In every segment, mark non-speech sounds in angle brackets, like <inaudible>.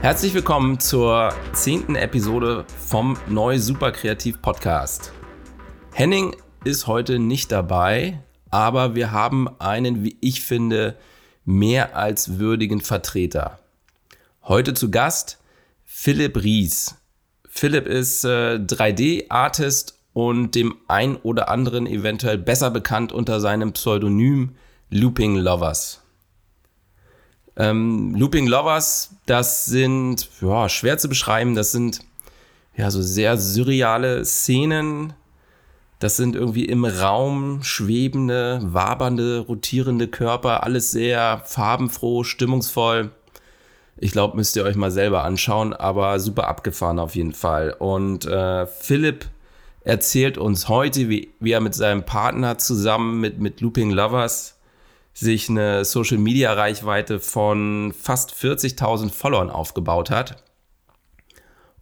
Herzlich willkommen zur zehnten Episode vom Neu Super Kreativ Podcast. Henning ist heute nicht dabei, aber wir haben einen, wie ich finde, mehr als würdigen Vertreter. Heute zu Gast Philipp Ries. Philipp ist äh, 3D-Artist und dem ein oder anderen eventuell besser bekannt unter seinem Pseudonym Looping Lovers. Ähm, Looping Lovers, das sind ja, schwer zu beschreiben, das sind ja so sehr surreale Szenen. Das sind irgendwie im Raum schwebende, wabernde, rotierende Körper, alles sehr farbenfroh, stimmungsvoll. Ich glaube, müsst ihr euch mal selber anschauen, aber super abgefahren auf jeden Fall. Und äh, Philipp erzählt uns heute, wie, wie er mit seinem Partner zusammen mit, mit Looping Lovers sich eine Social Media Reichweite von fast 40.000 Followern aufgebaut hat.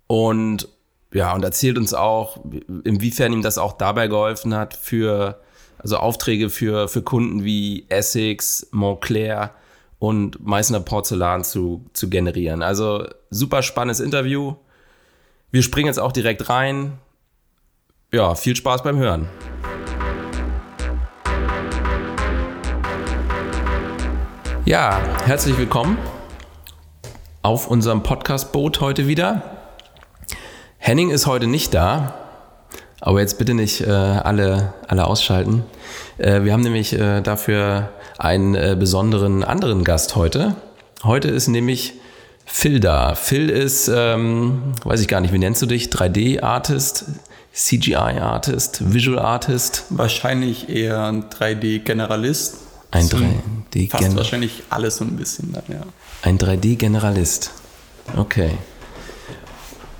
Und ja, und erzählt uns auch, inwiefern ihm das auch dabei geholfen hat, für also Aufträge für, für Kunden wie Essex, Montclair und Meißner Porzellan zu, zu generieren. Also super spannendes Interview. Wir springen jetzt auch direkt rein. Ja, viel Spaß beim Hören. Ja, herzlich willkommen auf unserem Podcast-Boot heute wieder. Henning ist heute nicht da, aber jetzt bitte nicht äh, alle, alle ausschalten. Äh, wir haben nämlich äh, dafür einen äh, besonderen anderen Gast heute. Heute ist nämlich Phil da. Phil ist, ähm, weiß ich gar nicht, wie nennst du dich? 3D-Artist, CGI-Artist, Visual-Artist? Wahrscheinlich eher ein 3D-Generalist. Ein 3D Fast wahrscheinlich alles so ein bisschen dann, ja. Ein 3D-Generalist. Okay.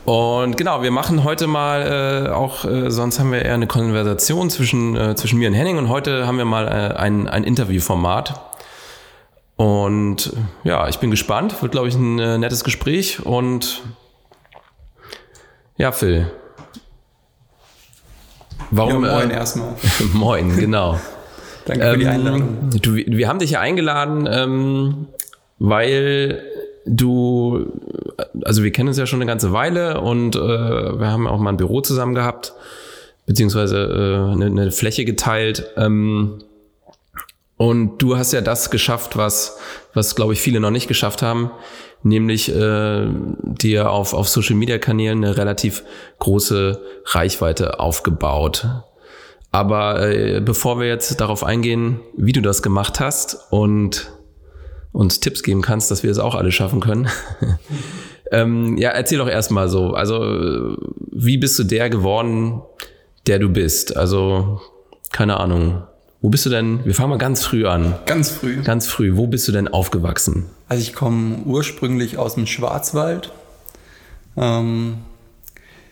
Und genau, wir machen heute mal äh, auch, äh, sonst haben wir eher eine Konversation zwischen, äh, zwischen mir und Henning und heute haben wir mal äh, ein, ein Interviewformat. Und ja, ich bin gespannt. Wird, glaube ich, ein äh, nettes Gespräch. Und ja, Phil. Warum? Ja, moin äh, erstmal. <laughs> moin, genau. <laughs> Danke für die Einladung. Ähm, du, wir haben dich ja eingeladen, ähm, weil du, also wir kennen uns ja schon eine ganze Weile und äh, wir haben auch mal ein Büro zusammen gehabt, beziehungsweise äh, eine, eine Fläche geteilt. Ähm, und du hast ja das geschafft, was, was glaube ich viele noch nicht geschafft haben, nämlich äh, dir auf, auf Social Media Kanälen eine relativ große Reichweite aufgebaut. Aber äh, bevor wir jetzt darauf eingehen, wie du das gemacht hast und uns Tipps geben kannst, dass wir es auch alle schaffen können. <laughs> ähm, ja, erzähl doch erstmal so. Also, wie bist du der geworden, der du bist? Also, keine Ahnung. Wo bist du denn? Wir fangen mal ganz früh an. Ganz früh. Ganz früh. Wo bist du denn aufgewachsen? Also ich komme ursprünglich aus dem Schwarzwald. Ähm,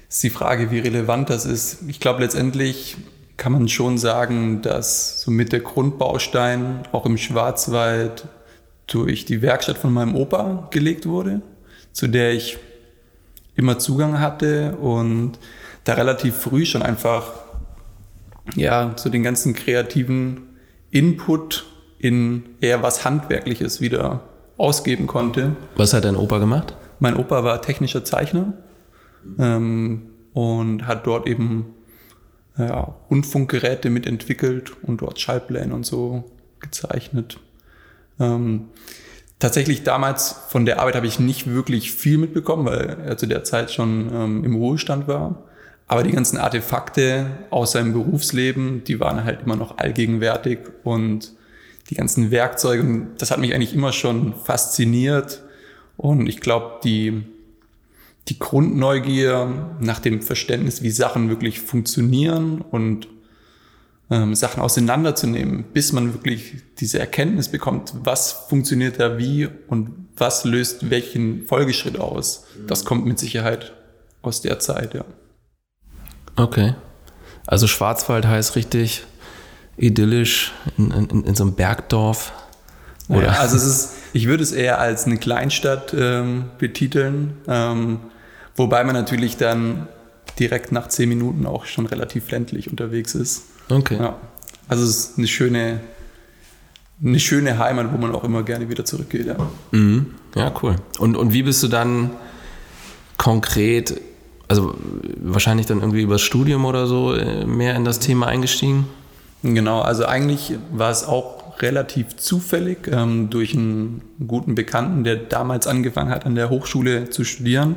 ist die Frage, wie relevant das ist. Ich glaube letztendlich kann man schon sagen, dass somit der Grundbaustein auch im Schwarzwald durch die Werkstatt von meinem Opa gelegt wurde, zu der ich immer Zugang hatte und da relativ früh schon einfach ja so den ganzen kreativen Input in eher was Handwerkliches wieder ausgeben konnte. Was hat dein Opa gemacht? Mein Opa war technischer Zeichner ähm, und hat dort eben ja, Rundfunkgeräte mitentwickelt und dort Schallpläne und so gezeichnet. Ähm, tatsächlich damals von der Arbeit habe ich nicht wirklich viel mitbekommen, weil er zu der Zeit schon ähm, im Ruhestand war. Aber die ganzen Artefakte aus seinem Berufsleben, die waren halt immer noch allgegenwärtig und die ganzen Werkzeuge, das hat mich eigentlich immer schon fasziniert. Und ich glaube, die die Grundneugier nach dem Verständnis, wie Sachen wirklich funktionieren und ähm, Sachen auseinanderzunehmen, bis man wirklich diese Erkenntnis bekommt, was funktioniert da wie und was löst welchen Folgeschritt aus. Das kommt mit Sicherheit aus der Zeit, ja. Okay. Also Schwarzwald heißt richtig idyllisch in, in, in so einem Bergdorf. Oder? Ja, also es ist, ich würde es eher als eine Kleinstadt ähm, betiteln, ähm, wobei man natürlich dann direkt nach zehn Minuten auch schon relativ ländlich unterwegs ist. Okay. Ja. Also es ist eine schöne, eine schöne Heimat, wo man auch immer gerne wieder zurückgeht. Ja, mhm. ja cool. Und, und wie bist du dann konkret, also wahrscheinlich dann irgendwie über das Studium oder so äh, mehr in das Thema eingestiegen? Genau, also eigentlich war es auch relativ zufällig ähm, durch einen guten Bekannten, der damals angefangen hat, an der Hochschule zu studieren.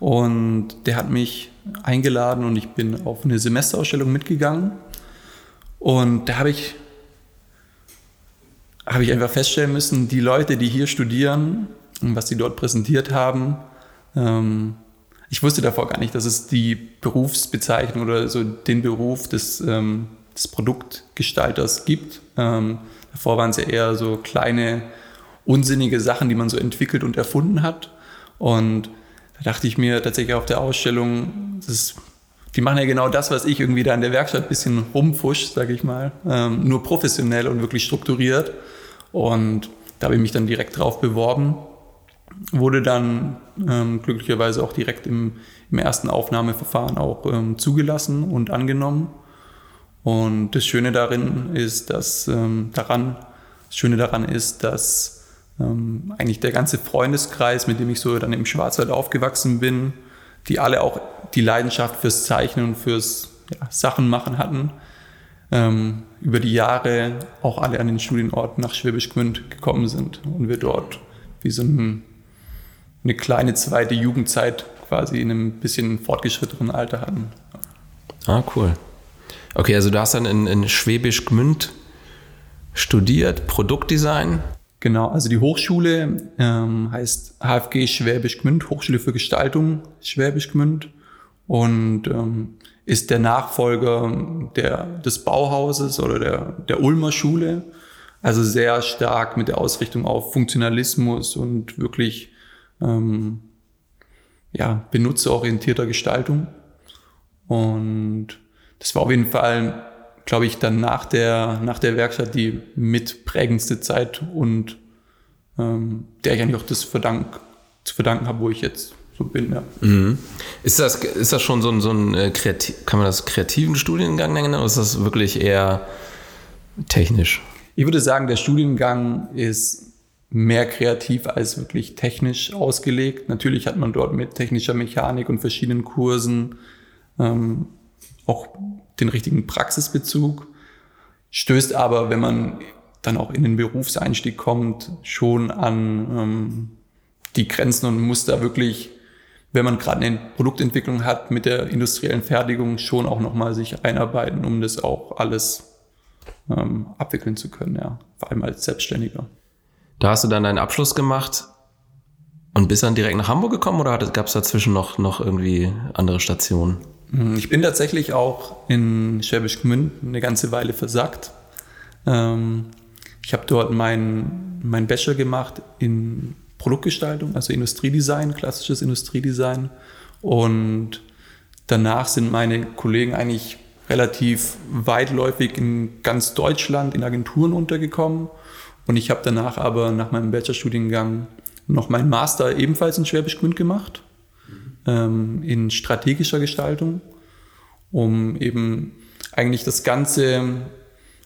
Und der hat mich eingeladen und ich bin auf eine Semesterausstellung mitgegangen. Und da habe ich, hab ich einfach feststellen müssen, die Leute, die hier studieren und was sie dort präsentiert haben, ähm, ich wusste davor gar nicht, dass es die Berufsbezeichnung oder so den Beruf des, ähm, des Produktgestalters gibt. Ähm, davor waren es ja eher so kleine, unsinnige Sachen, die man so entwickelt und erfunden hat. Und da dachte ich mir tatsächlich auf der Ausstellung, ist, die machen ja genau das, was ich irgendwie da in der Werkstatt ein bisschen rumfusch, sage ich mal, ähm, nur professionell und wirklich strukturiert. Und da habe ich mich dann direkt drauf beworben, wurde dann ähm, glücklicherweise auch direkt im, im ersten Aufnahmeverfahren auch ähm, zugelassen und angenommen. Und das Schöne darin ist, dass ähm, daran, das Schöne daran ist, dass ähm, eigentlich der ganze Freundeskreis, mit dem ich so dann im Schwarzwald aufgewachsen bin, die alle auch die Leidenschaft fürs Zeichnen und fürs ja, Sachen machen hatten, ähm, über die Jahre auch alle an den Studienort nach Schwäbisch Gmünd gekommen sind und wir dort wie so ein, eine kleine zweite Jugendzeit quasi in einem bisschen fortgeschrittenen Alter hatten. Ah, cool. Okay, also du hast dann in, in Schwäbisch Gmünd studiert, Produktdesign. Genau, also die Hochschule ähm, heißt HFG Schwäbisch Gmünd, Hochschule für Gestaltung Schwäbisch Gmünd und ähm, ist der Nachfolger der, des Bauhauses oder der, der Ulmer Schule. Also sehr stark mit der Ausrichtung auf Funktionalismus und wirklich ähm, ja, benutzerorientierter Gestaltung. Und das war auf jeden Fall glaube ich, dann nach der, nach der Werkstatt die mitprägendste Zeit und ähm, der ich eigentlich auch das verdank, zu verdanken habe, wo ich jetzt so bin. Ja. Mhm. Ist, das, ist das schon so ein, so ein äh, kreativ, kann man das kreativen Studiengang nennen oder ist das wirklich eher technisch? Ich würde sagen, der Studiengang ist mehr kreativ als wirklich technisch ausgelegt. Natürlich hat man dort mit technischer Mechanik und verschiedenen Kursen ähm, auch den richtigen Praxisbezug, stößt aber, wenn man dann auch in den Berufseinstieg kommt, schon an ähm, die Grenzen und muss da wirklich, wenn man gerade eine Produktentwicklung hat, mit der industriellen Fertigung schon auch nochmal sich einarbeiten, um das auch alles ähm, abwickeln zu können, ja, vor allem als Selbstständiger. Da hast du dann deinen Abschluss gemacht und bist dann direkt nach Hamburg gekommen oder gab es dazwischen noch, noch irgendwie andere Stationen? Hm, ich bin tatsächlich auch in Schwäbisch Gmünd eine ganze Weile versackt. Ähm, ich habe dort meinen mein Bachelor gemacht in Produktgestaltung, also Industriedesign, klassisches Industriedesign. Und danach sind meine Kollegen eigentlich relativ weitläufig in ganz Deutschland in Agenturen untergekommen. Und ich habe danach aber nach meinem Bachelorstudiengang noch meinen Master ebenfalls in Schwäbisch Gmünd gemacht ähm, in strategischer Gestaltung, um eben eigentlich das ganze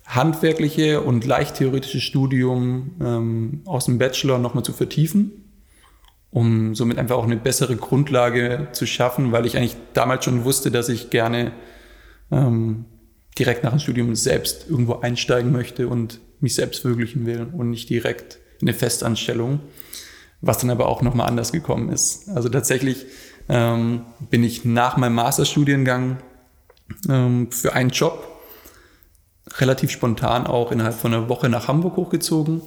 handwerkliche und leicht theoretische Studium ähm, aus dem Bachelor nochmal zu vertiefen, um somit einfach auch eine bessere Grundlage zu schaffen, weil ich eigentlich damals schon wusste, dass ich gerne ähm, direkt nach dem Studium selbst irgendwo einsteigen möchte und mich selbst verwirklichen will und nicht direkt in eine Festanstellung, was dann aber auch nochmal anders gekommen ist. Also tatsächlich ähm, bin ich nach meinem Masterstudiengang ähm, für einen Job relativ spontan auch innerhalb von einer Woche nach Hamburg hochgezogen.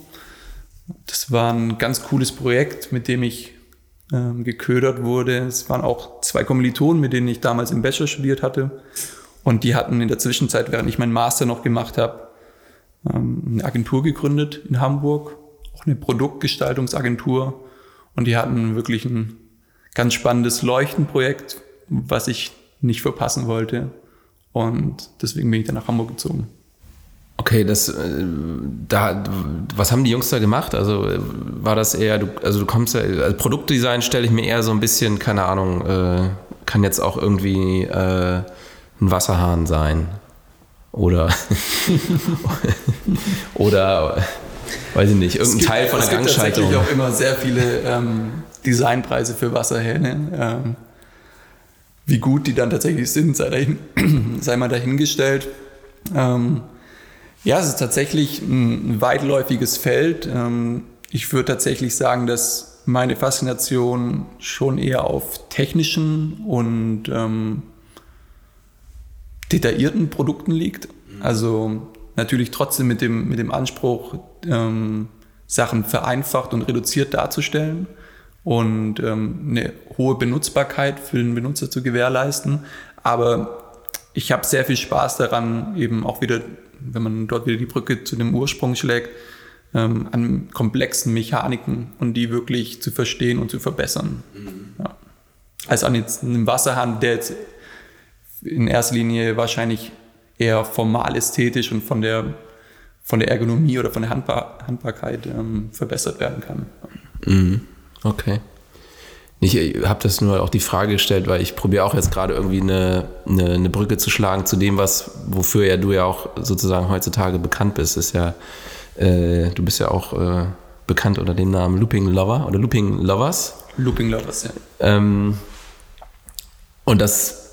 Das war ein ganz cooles Projekt, mit dem ich ähm, geködert wurde. Es waren auch zwei Kommilitonen, mit denen ich damals im Bachelor studiert hatte. Und die hatten in der Zwischenzeit, während ich meinen Master noch gemacht habe, ähm, eine Agentur gegründet in Hamburg, auch eine Produktgestaltungsagentur Und die hatten wirklich ein ganz spannendes Leuchtenprojekt, was ich nicht verpassen wollte. Und deswegen bin ich dann nach Hamburg gezogen. Okay, das, äh, da, was haben die Jungs da gemacht? Also war das eher, du, also du kommst ja, also Produktdesign stelle ich mir eher so ein bisschen, keine Ahnung, äh, kann jetzt auch irgendwie äh, ein Wasserhahn sein. Oder, <laughs> oder, weiß ich nicht, irgendein Teil von der Gangschaltung. Es gibt tatsächlich auch immer sehr viele ähm, Designpreise für Wasserhähne. Ähm, wie gut die dann tatsächlich sind, sei, dahin, <clears throat> sei mal dahingestellt. Ähm, ja, es ist tatsächlich ein weitläufiges Feld. Ähm, ich würde tatsächlich sagen, dass meine Faszination schon eher auf technischen und ähm, detaillierten Produkten liegt. Also natürlich trotzdem mit dem, mit dem Anspruch, ähm, Sachen vereinfacht und reduziert darzustellen und ähm, eine hohe Benutzbarkeit für den Benutzer zu gewährleisten. Aber ich habe sehr viel Spaß daran, eben auch wieder wenn man dort wieder die Brücke zu dem Ursprung schlägt, ähm, an komplexen Mechaniken und die wirklich zu verstehen und zu verbessern. Mhm. Ja. Als an jetzt einem Wasserhahn, der jetzt in erster Linie wahrscheinlich eher formal ästhetisch und von der, von der Ergonomie oder von der Handbar Handbarkeit ähm, verbessert werden kann. Mhm. Okay. Ich habe das nur auch die Frage gestellt, weil ich probiere auch jetzt gerade irgendwie eine, eine, eine, Brücke zu schlagen zu dem, was, wofür ja du ja auch sozusagen heutzutage bekannt bist. Ist ja, äh, du bist ja auch äh, bekannt unter dem Namen Looping Lover oder Looping Lovers. Looping Lovers, ja. Ähm, und das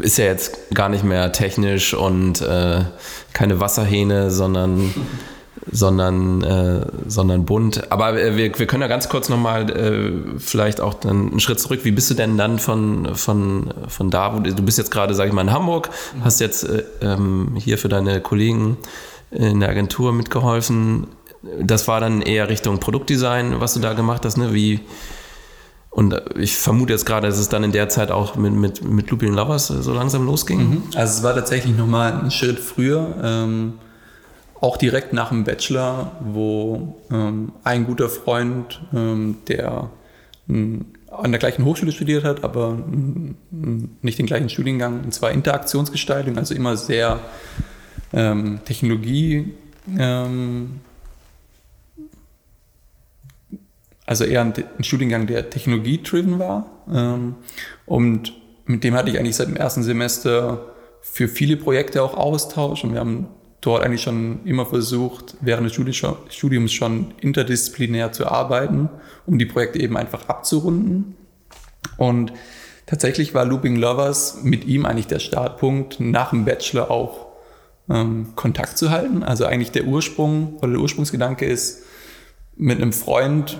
ist ja jetzt gar nicht mehr technisch und äh, keine Wasserhähne, sondern <laughs> sondern, äh, sondern bunt. Aber äh, wir, wir können ja ganz kurz nochmal äh, vielleicht auch dann einen Schritt zurück. Wie bist du denn dann von, von, von da, wo du, bist jetzt gerade, sag ich mal, in Hamburg, hast jetzt äh, ähm, hier für deine Kollegen in der Agentur mitgeholfen. Das war dann eher Richtung Produktdesign, was du da gemacht hast, ne? Wie, und ich vermute jetzt gerade, dass es dann in der Zeit auch mit, mit, mit Looping Lovers so langsam losging. Mhm. Also es war tatsächlich nochmal ein Schritt früher. Ähm auch direkt nach dem Bachelor, wo ähm, ein guter Freund, ähm, der ähm, an der gleichen Hochschule studiert hat, aber ähm, nicht den gleichen Studiengang, und zwar Interaktionsgestaltung, also immer sehr ähm, Technologie, ähm, also eher ein, ein, Studiengang, der technologie-driven war. und mit dem hatte ich eigentlich seit dem ersten Semester für viele Projekte auch Austausch und wir haben dort eigentlich schon immer versucht, während des Studiums schon interdisziplinär zu arbeiten, um die Projekte eben einfach abzurunden. Und tatsächlich war Looping Lovers mit ihm eigentlich der Startpunkt, nach dem Bachelor auch ähm, Kontakt zu halten. Also eigentlich der Ursprung oder der Ursprungsgedanke ist, mit einem Freund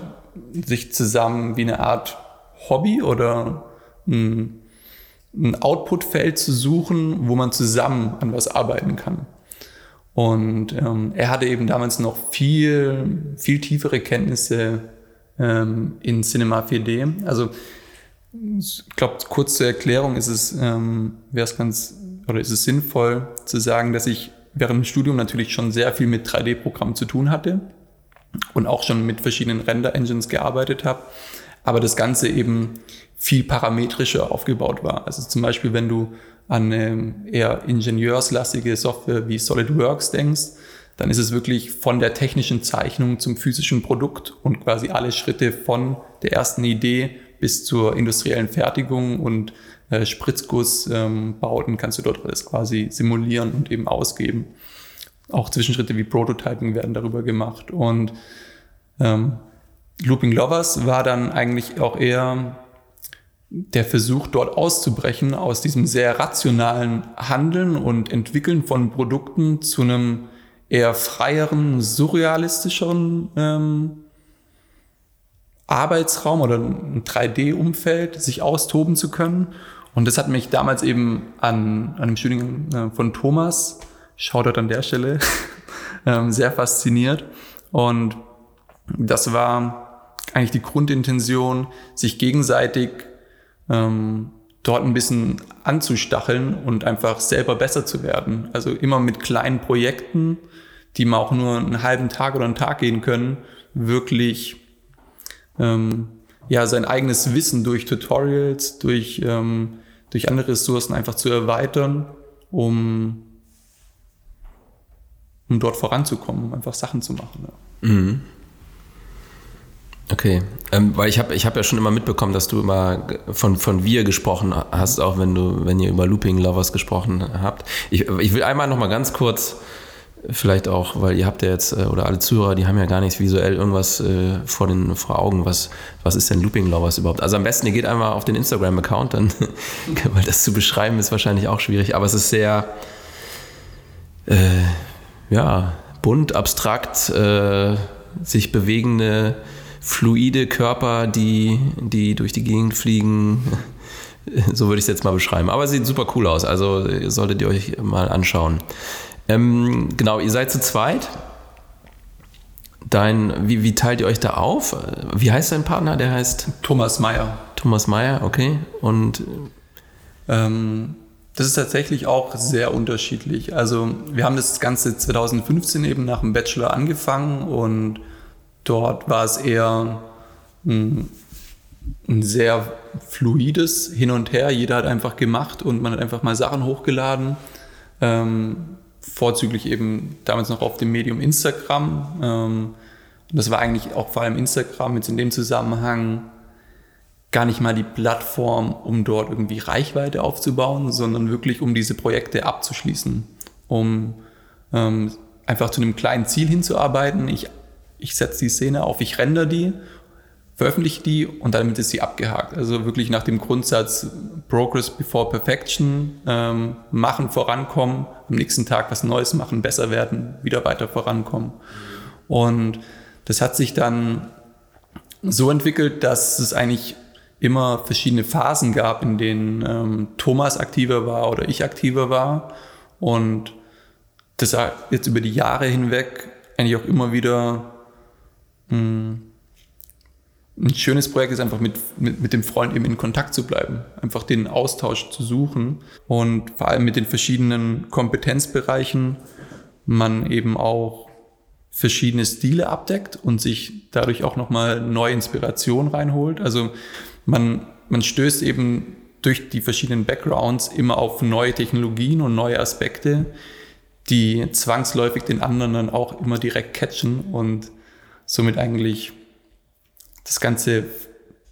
sich zusammen wie eine Art Hobby oder ein, ein Outputfeld zu suchen, wo man zusammen an was arbeiten kann. Und ähm, er hatte eben damals noch viel, viel tiefere Kenntnisse ähm, in Cinema 4D. Also ich glaube, kurz zur Erklärung ist es, ähm, wäre es ganz, oder ist es sinnvoll zu sagen, dass ich während dem Studium natürlich schon sehr viel mit 3D-Programmen zu tun hatte und auch schon mit verschiedenen Render-Engines gearbeitet habe, aber das Ganze eben viel parametrischer aufgebaut war. Also zum Beispiel, wenn du an eine eher ingenieurslastige Software wie SolidWorks denkst, dann ist es wirklich von der technischen Zeichnung zum physischen Produkt und quasi alle Schritte von der ersten Idee bis zur industriellen Fertigung und äh, Spritzgussbauten ähm, kannst du dort alles quasi simulieren und eben ausgeben. Auch Zwischenschritte wie Prototyping werden darüber gemacht. Und ähm, Looping Lovers war dann eigentlich auch eher der Versuch, dort auszubrechen aus diesem sehr rationalen Handeln und Entwickeln von Produkten zu einem eher freieren, surrealistischeren ähm, Arbeitsraum oder ein 3D-Umfeld, sich austoben zu können. Und das hat mich damals eben an, an dem Studiengang äh, von Thomas, Shoutout an der Stelle, <laughs> ähm, sehr fasziniert. Und das war eigentlich die Grundintention, sich gegenseitig ähm, dort ein bisschen anzustacheln und einfach selber besser zu werden. Also immer mit kleinen Projekten, die mal auch nur einen halben Tag oder einen Tag gehen können, wirklich ähm, ja, sein eigenes Wissen durch Tutorials, durch, ähm, durch andere Ressourcen einfach zu erweitern, um, um dort voranzukommen, um einfach Sachen zu machen. Ja. Mhm. Okay, ähm, weil ich habe ich hab ja schon immer mitbekommen, dass du immer von, von wir gesprochen hast, auch wenn du, wenn ihr über Looping Lovers gesprochen habt. Ich, ich will einmal noch mal ganz kurz, vielleicht auch, weil ihr habt ja jetzt, äh, oder alle Zuhörer, die haben ja gar nicht visuell irgendwas äh, vor den vor Augen. Was, was ist denn Looping Lovers überhaupt? Also am besten, ihr geht einmal auf den Instagram-Account, dann, <laughs> weil das zu beschreiben ist wahrscheinlich auch schwierig, aber es ist sehr, äh, ja, bunt, abstrakt, äh, sich bewegende fluide Körper, die, die durch die Gegend fliegen. So würde ich es jetzt mal beschreiben. Aber es sieht super cool aus. Also solltet ihr euch mal anschauen. Ähm, genau, ihr seid zu zweit. Dein, wie, wie teilt ihr euch da auf? Wie heißt dein Partner? Der heißt Thomas Meyer. Thomas Meyer, okay. Und ähm, das ist tatsächlich auch sehr unterschiedlich. Also wir haben das Ganze 2015 eben nach dem Bachelor angefangen und Dort war es eher ein, ein, sehr fluides Hin und Her. Jeder hat einfach gemacht und man hat einfach mal Sachen hochgeladen. Ähm, vorzüglich eben damals noch auf dem Medium Instagram. Ähm, das war eigentlich auch vor allem Instagram jetzt in dem Zusammenhang gar nicht mal die Plattform, um dort irgendwie Reichweite aufzubauen, sondern wirklich um diese Projekte abzuschließen, um ähm, einfach zu einem kleinen Ziel hinzuarbeiten. Ich ich setze die Szene auf, ich render die, veröffentliche die und damit ist sie abgehakt. Also wirklich nach dem Grundsatz Progress before Perfection, ähm, machen, vorankommen, am nächsten Tag was Neues machen, besser werden, wieder weiter vorankommen. Und das hat sich dann so entwickelt, dass es eigentlich immer verschiedene Phasen gab, in denen ähm, Thomas aktiver war oder ich aktiver war. Und das hat jetzt über die Jahre hinweg eigentlich auch immer wieder ein schönes Projekt ist einfach mit, mit, mit dem Freund eben in Kontakt zu bleiben, einfach den Austausch zu suchen und vor allem mit den verschiedenen Kompetenzbereichen man eben auch verschiedene Stile abdeckt und sich dadurch auch nochmal neue Inspiration reinholt. Also man, man stößt eben durch die verschiedenen Backgrounds immer auf neue Technologien und neue Aspekte, die zwangsläufig den anderen dann auch immer direkt catchen und somit eigentlich das ganze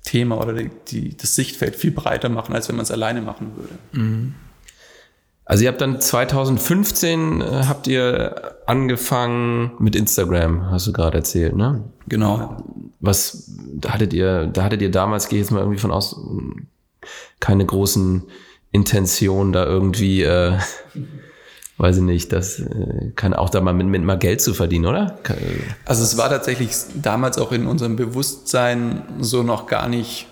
Thema oder die, die, das Sichtfeld viel breiter machen, als wenn man es alleine machen würde. Mhm. Also ihr habt dann 2015 äh, habt ihr angefangen mit Instagram, hast du gerade erzählt, ne? Genau. Was da hattet ihr, da hattet ihr damals, gehe ich jetzt mal irgendwie von aus, keine großen Intentionen da irgendwie äh, weiß ich nicht, das äh, kann auch da mal mit, mit mal Geld zu verdienen, oder? Also es war tatsächlich damals auch in unserem Bewusstsein so noch gar nicht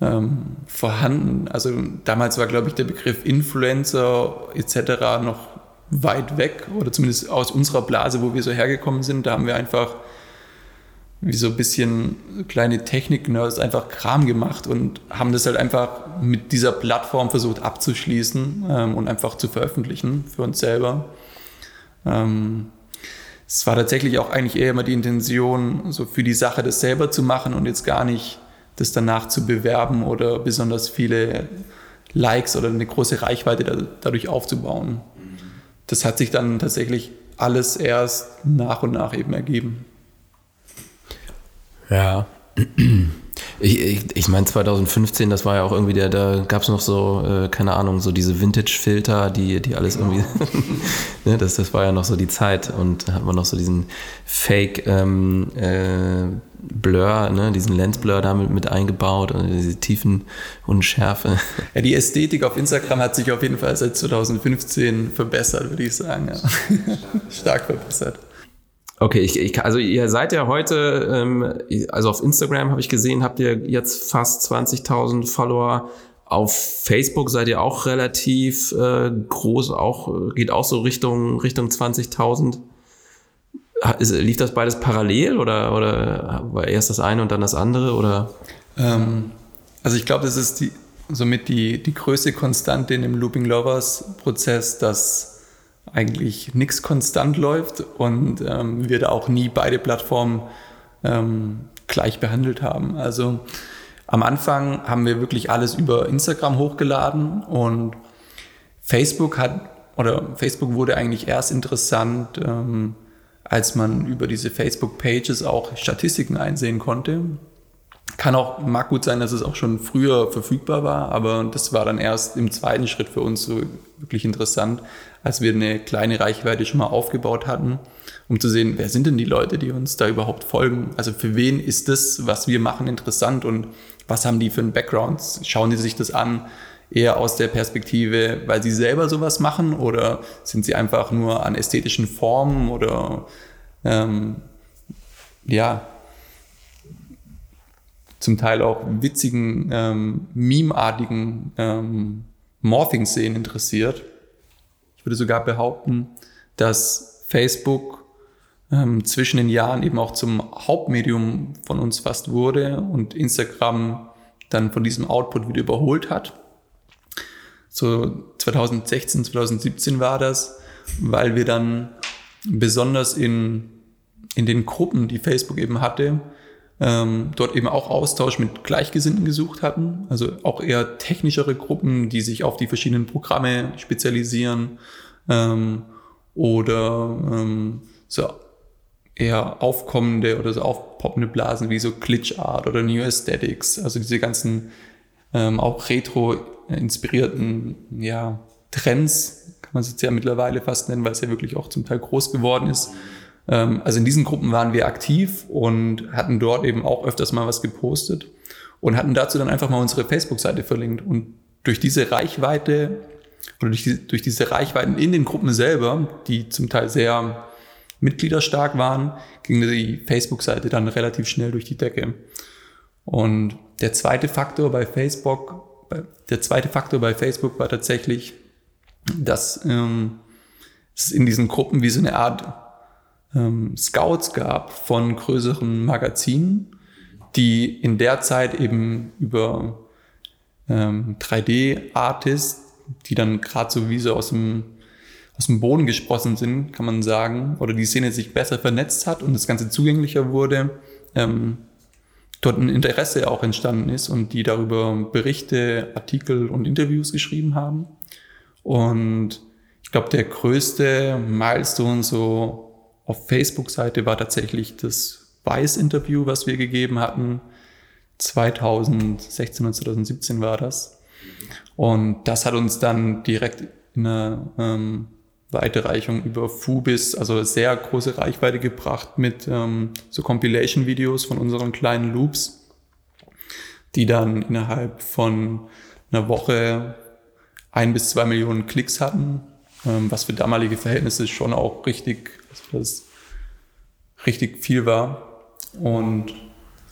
ähm, vorhanden. Also damals war, glaube ich, der Begriff Influencer etc. noch weit weg oder zumindest aus unserer Blase, wo wir so hergekommen sind. Da haben wir einfach wie so ein bisschen kleine Technik-Nerds einfach Kram gemacht und haben das halt einfach mit dieser Plattform versucht abzuschließen ähm, und einfach zu veröffentlichen für uns selber. Ähm, es war tatsächlich auch eigentlich eher immer die Intention, so für die Sache das selber zu machen und jetzt gar nicht das danach zu bewerben oder besonders viele Likes oder eine große Reichweite da, dadurch aufzubauen. Das hat sich dann tatsächlich alles erst nach und nach eben ergeben. Ja. Ich, ich, ich meine, 2015, das war ja auch irgendwie der, da gab es noch so, äh, keine Ahnung, so diese Vintage-Filter, die, die alles irgendwie, <laughs> ne, das, das war ja noch so die Zeit und da hat man noch so diesen Fake ähm, äh, Blur, ne, diesen Lens-Blur damit mit eingebaut und diese Tiefen und Schärfe. Ja, die Ästhetik auf Instagram hat sich auf jeden Fall seit 2015 verbessert, würde ich sagen. Ja. <laughs> Stark verbessert. Okay, ich, ich, also ihr seid ja heute, ähm, also auf Instagram habe ich gesehen, habt ihr jetzt fast 20.000 Follower. Auf Facebook seid ihr auch relativ äh, groß, auch geht auch so Richtung Richtung 20.000. Lief das beides parallel oder oder war erst das eine und dann das andere oder? Ähm, also ich glaube, das ist die somit die die größte Konstante in dem Looping Lovers Prozess, dass eigentlich nichts konstant läuft und ähm, wir da auch nie beide Plattformen ähm, gleich behandelt haben. Also am Anfang haben wir wirklich alles über Instagram hochgeladen und Facebook hat oder Facebook wurde eigentlich erst interessant, ähm, als man über diese Facebook-Pages auch Statistiken einsehen konnte. Kann auch, mag gut sein, dass es auch schon früher verfügbar war, aber das war dann erst im zweiten Schritt für uns so wirklich interessant, als wir eine kleine Reichweite schon mal aufgebaut hatten, um zu sehen, wer sind denn die Leute, die uns da überhaupt folgen? Also für wen ist das, was wir machen, interessant und was haben die für einen Background? Schauen die sich das an eher aus der Perspektive, weil sie selber sowas machen oder sind sie einfach nur an ästhetischen Formen oder ähm, ja, zum Teil auch witzigen, ähm, meme-artigen ähm, Morphing-Szenen interessiert. Ich würde sogar behaupten, dass Facebook ähm, zwischen den Jahren eben auch zum Hauptmedium von uns fast wurde und Instagram dann von diesem Output wieder überholt hat. So 2016, 2017 war das, weil wir dann besonders in, in den Gruppen, die Facebook eben hatte, ähm, dort eben auch Austausch mit Gleichgesinnten gesucht hatten, also auch eher technischere Gruppen, die sich auf die verschiedenen Programme spezialisieren ähm, oder ähm, so eher aufkommende oder so aufpoppende Blasen wie so Glitch Art oder New Aesthetics, also diese ganzen ähm, auch retro inspirierten ja, Trends, kann man es jetzt ja mittlerweile fast nennen, weil es ja wirklich auch zum Teil groß geworden ist, also in diesen Gruppen waren wir aktiv und hatten dort eben auch öfters mal was gepostet und hatten dazu dann einfach mal unsere Facebook-Seite verlinkt. Und durch diese Reichweite oder durch, die, durch diese Reichweiten in den Gruppen selber, die zum Teil sehr mitgliederstark waren, ging die Facebook-Seite dann relativ schnell durch die Decke. Und der zweite Faktor bei Facebook, der zweite Faktor bei Facebook war tatsächlich, dass ähm, es in diesen Gruppen wie so eine Art ähm, Scouts gab von größeren Magazinen, die in der Zeit eben über ähm, 3D-Artists, die dann gerade so wie so aus dem, aus dem Boden gesprossen sind, kann man sagen, oder die Szene sich besser vernetzt hat und das Ganze zugänglicher wurde, ähm, dort ein Interesse auch entstanden ist und die darüber Berichte, Artikel und Interviews geschrieben haben. Und ich glaube, der größte Milestone so auf Facebook-Seite war tatsächlich das Weiß-Interview, was wir gegeben hatten. 2016 und 2017 war das. Und das hat uns dann direkt in eine ähm, Weiterreichung über Fubis, also sehr große Reichweite gebracht mit ähm, so Compilation-Videos von unseren kleinen Loops, die dann innerhalb von einer Woche ein bis zwei Millionen Klicks hatten, ähm, was für damalige Verhältnisse schon auch richtig das richtig viel war. Und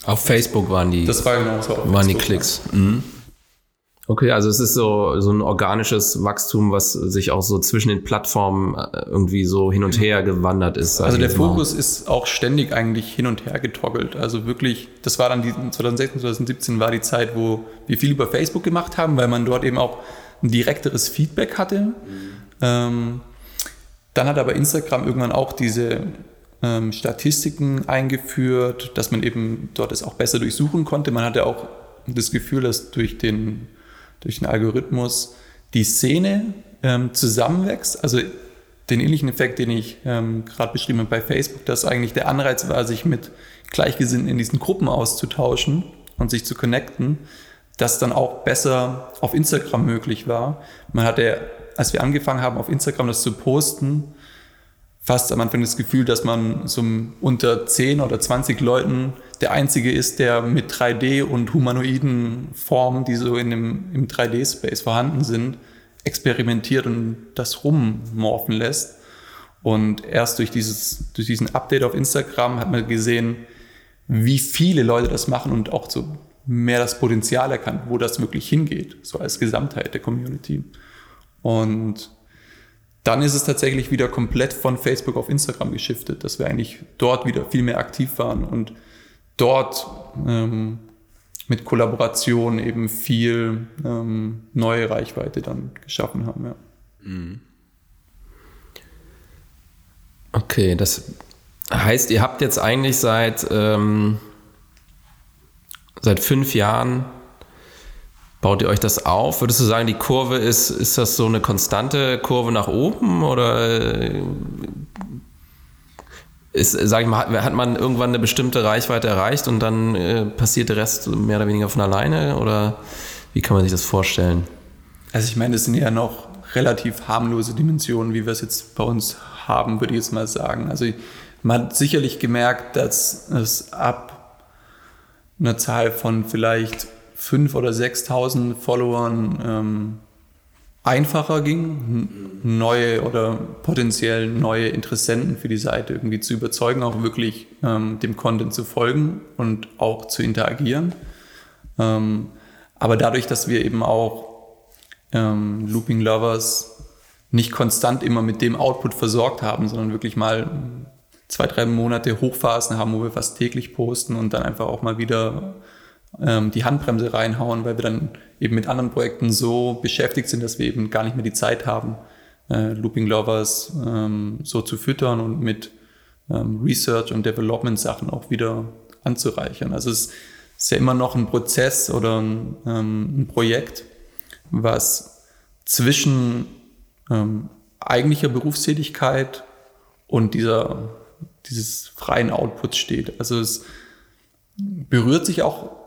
auf Facebook waren die, das war genau so waren die Klicks. Mhm. Okay, also es ist so, so ein organisches Wachstum, was sich auch so zwischen den Plattformen äh, irgendwie so hin und her gewandert ist. Also der Fokus ist auch ständig eigentlich hin und her getoggelt. Also wirklich, das war dann die 2016, 2017 war die Zeit, wo wir viel über Facebook gemacht haben, weil man dort eben auch ein direkteres Feedback hatte. Mhm. Ähm, dann hat aber Instagram irgendwann auch diese ähm, Statistiken eingeführt, dass man eben dort es auch besser durchsuchen konnte. Man hatte auch das Gefühl, dass durch den, durch den Algorithmus die Szene ähm, zusammenwächst. Also den ähnlichen Effekt, den ich ähm, gerade beschrieben habe bei Facebook, dass eigentlich der Anreiz war, sich mit Gleichgesinnten in diesen Gruppen auszutauschen und sich zu connecten, das dann auch besser auf Instagram möglich war. Man hatte als wir angefangen haben, auf Instagram das zu posten, fast am Anfang das Gefühl, dass man so unter 10 oder 20 Leuten der Einzige ist, der mit 3D und humanoiden Formen, die so in dem, im 3D-Space vorhanden sind, experimentiert und das rummorphen lässt. Und erst durch, dieses, durch diesen Update auf Instagram hat man gesehen, wie viele Leute das machen und auch so mehr das Potenzial erkannt, wo das wirklich hingeht, so als Gesamtheit der Community. Und dann ist es tatsächlich wieder komplett von Facebook auf Instagram geschiftet, dass wir eigentlich dort wieder viel mehr aktiv waren und dort ähm, mit Kollaboration eben viel ähm, neue Reichweite dann geschaffen haben. Ja. Mhm. Okay, das heißt, ihr habt jetzt eigentlich seit ähm, seit fünf Jahren Baut ihr euch das auf? Würdest du sagen, die Kurve ist, ist das so eine konstante Kurve nach oben oder äh, ist, sag ich mal, hat man irgendwann eine bestimmte Reichweite erreicht und dann äh, passiert der Rest mehr oder weniger von alleine oder wie kann man sich das vorstellen? Also ich meine, es sind ja noch relativ harmlose Dimensionen, wie wir es jetzt bei uns haben, würde ich jetzt mal sagen. Also man hat sicherlich gemerkt, dass es ab einer Zahl von vielleicht 5.000 oder 6.000 Followern ähm, einfacher ging, neue oder potenziell neue Interessenten für die Seite irgendwie zu überzeugen, auch wirklich ähm, dem Content zu folgen und auch zu interagieren. Ähm, aber dadurch, dass wir eben auch ähm, Looping Lovers nicht konstant immer mit dem Output versorgt haben, sondern wirklich mal zwei, drei Monate Hochphasen haben, wo wir fast täglich posten und dann einfach auch mal wieder ähm, die Handbremse reinhauen, weil wir dann eben mit anderen Projekten so beschäftigt sind, dass wir eben gar nicht mehr die Zeit haben, äh, Looping Lovers ähm, so zu füttern und mit ähm, Research und Development Sachen auch wieder anzureichern. Also es ist ja immer noch ein Prozess oder ein, ähm, ein Projekt, was zwischen ähm, eigentlicher Berufstätigkeit und dieser, dieses freien Outputs steht. Also es berührt sich auch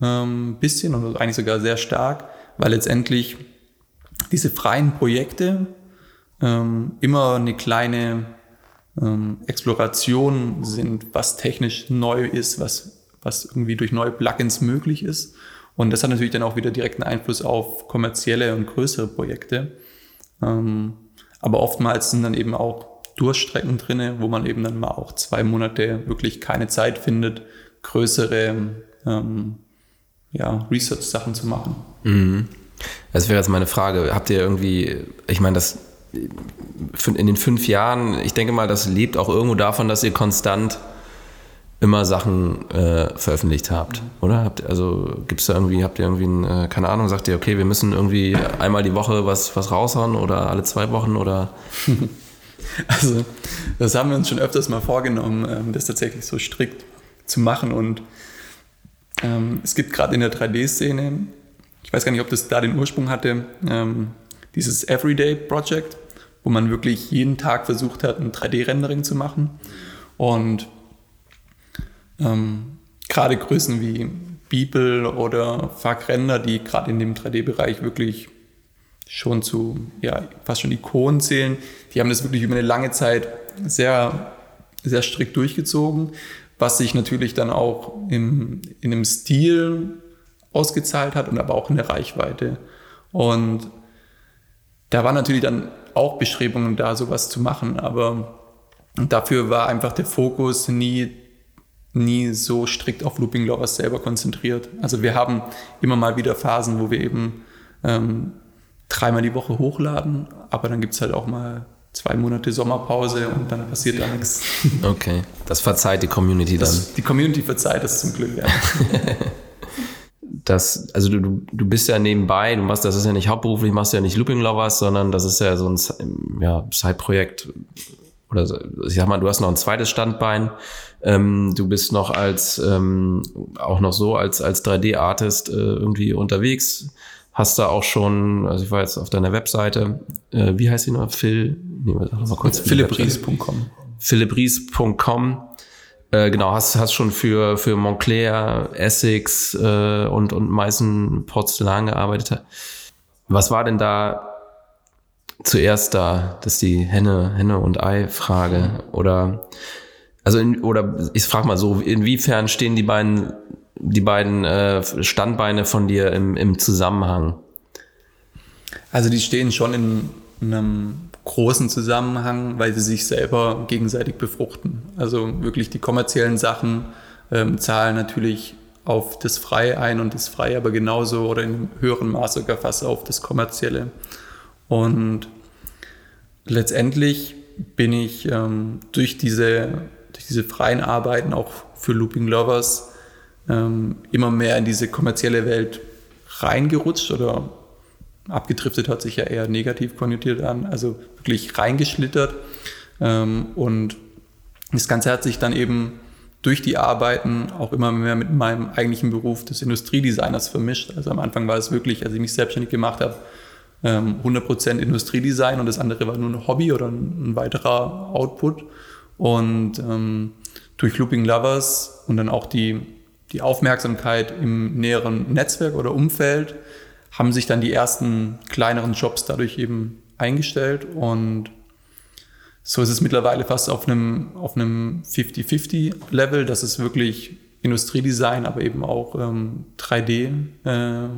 ähm, bisschen und eigentlich sogar sehr stark, weil letztendlich diese freien Projekte ähm, immer eine kleine ähm, Exploration sind, was technisch neu ist, was, was irgendwie durch neue Plugins möglich ist. Und das hat natürlich dann auch wieder direkten Einfluss auf kommerzielle und größere Projekte. Ähm, aber oftmals sind dann eben auch Durchstrecken drinne, wo man eben dann mal auch zwei Monate wirklich keine Zeit findet, größere ähm, ja, Research-Sachen zu machen. Mhm. Das wäre jetzt meine Frage. Habt ihr irgendwie, ich meine, das in den fünf Jahren, ich denke mal, das lebt auch irgendwo davon, dass ihr konstant immer Sachen äh, veröffentlicht habt, oder? Habt, also gibt es da irgendwie, habt ihr irgendwie, ein, äh, keine Ahnung, sagt ihr, okay, wir müssen irgendwie einmal die Woche was, was raushauen oder alle zwei Wochen oder? <laughs> also das haben wir uns schon öfters mal vorgenommen, ähm, das tatsächlich so strikt zu machen und ähm, es gibt gerade in der 3D-Szene, ich weiß gar nicht, ob das da den Ursprung hatte, ähm, dieses Everyday Project, wo man wirklich jeden Tag versucht hat, ein 3D-Rendering zu machen. Und ähm, gerade Größen wie Beeple oder Fuck Render, die gerade in dem 3D-Bereich wirklich schon zu, ja, fast schon Ikonen zählen, die haben das wirklich über eine lange Zeit sehr, sehr strikt durchgezogen, was sich natürlich dann auch im, in dem Stil ausgezahlt hat und aber auch in der Reichweite. Und da waren natürlich dann auch Bestrebungen da, sowas zu machen, aber dafür war einfach der Fokus nie, nie so strikt auf Looping Lovers selber konzentriert. Also wir haben immer mal wieder Phasen, wo wir eben ähm, dreimal die Woche hochladen, aber dann gibt es halt auch mal zwei Monate Sommerpause und dann passiert da nichts. <laughs> Okay, das verzeiht die Community dann. Das, die Community verzeiht das zum Glück, ja. <laughs> das, also du, du bist ja nebenbei, du machst, das ist ja nicht hauptberuflich, machst ja nicht Looping Lovers, sondern das ist ja so ein ja, Side-Projekt oder ich sag mal, du hast noch ein zweites Standbein. Ähm, du bist noch als ähm, auch noch so als als 3D-Artist äh, irgendwie unterwegs hast da auch schon, also ich war jetzt auf deiner Webseite, äh, wie heißt die noch? Phil, nee, mal kurz. Philippries.com. Philippries.com. Äh, genau, hast, hast schon für, für Montclair, Essex äh, und, und Meißen Porzellan gearbeitet. Was war denn da zuerst da? Das ist die Henne, Henne und Ei-Frage. Oder also in, oder ich frage mal so, inwiefern stehen die beiden die beiden äh, Standbeine von dir im, im Zusammenhang? Also die stehen schon in einem großen Zusammenhang, weil sie sich selber gegenseitig befruchten. Also wirklich die kommerziellen Sachen ähm, zahlen natürlich auf das Freie ein und das Freie aber genauso oder in einem höheren Maß sogar fast auf das Kommerzielle. Und letztendlich bin ich ähm, durch, diese, durch diese freien Arbeiten auch für Looping Lovers ähm, immer mehr in diese kommerzielle Welt reingerutscht oder abgedriftet hat sich ja eher negativ konnotiert an, also wirklich reingeschlittert. Ähm, und das Ganze hat sich dann eben durch die Arbeiten auch immer mehr mit meinem eigentlichen Beruf des Industriedesigners vermischt. Also am Anfang war es wirklich, als ich mich selbstständig gemacht habe, 100% ähm, Industriedesign und das andere war nur ein Hobby oder ein, weiterer Output. Und ähm, durch Looping Lovers und dann auch die, die Aufmerksamkeit im näheren Netzwerk oder Umfeld haben sich dann die ersten kleineren Jobs dadurch eben eingestellt und so ist es mittlerweile fast auf einem, auf einem 50-50-Level, dass es wirklich Industriedesign, aber eben auch ähm, 3D, äh,